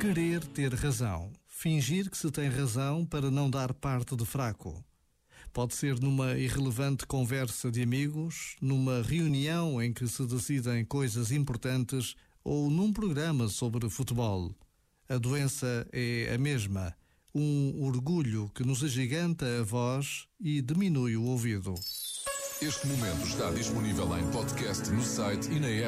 Querer ter razão. Fingir que se tem razão para não dar parte de fraco. Pode ser numa irrelevante conversa de amigos, numa reunião em que se decidem coisas importantes ou num programa sobre futebol. A doença é a mesma. Um orgulho que nos agiganta a voz e diminui o ouvido. Este momento está disponível em podcast no site e na app.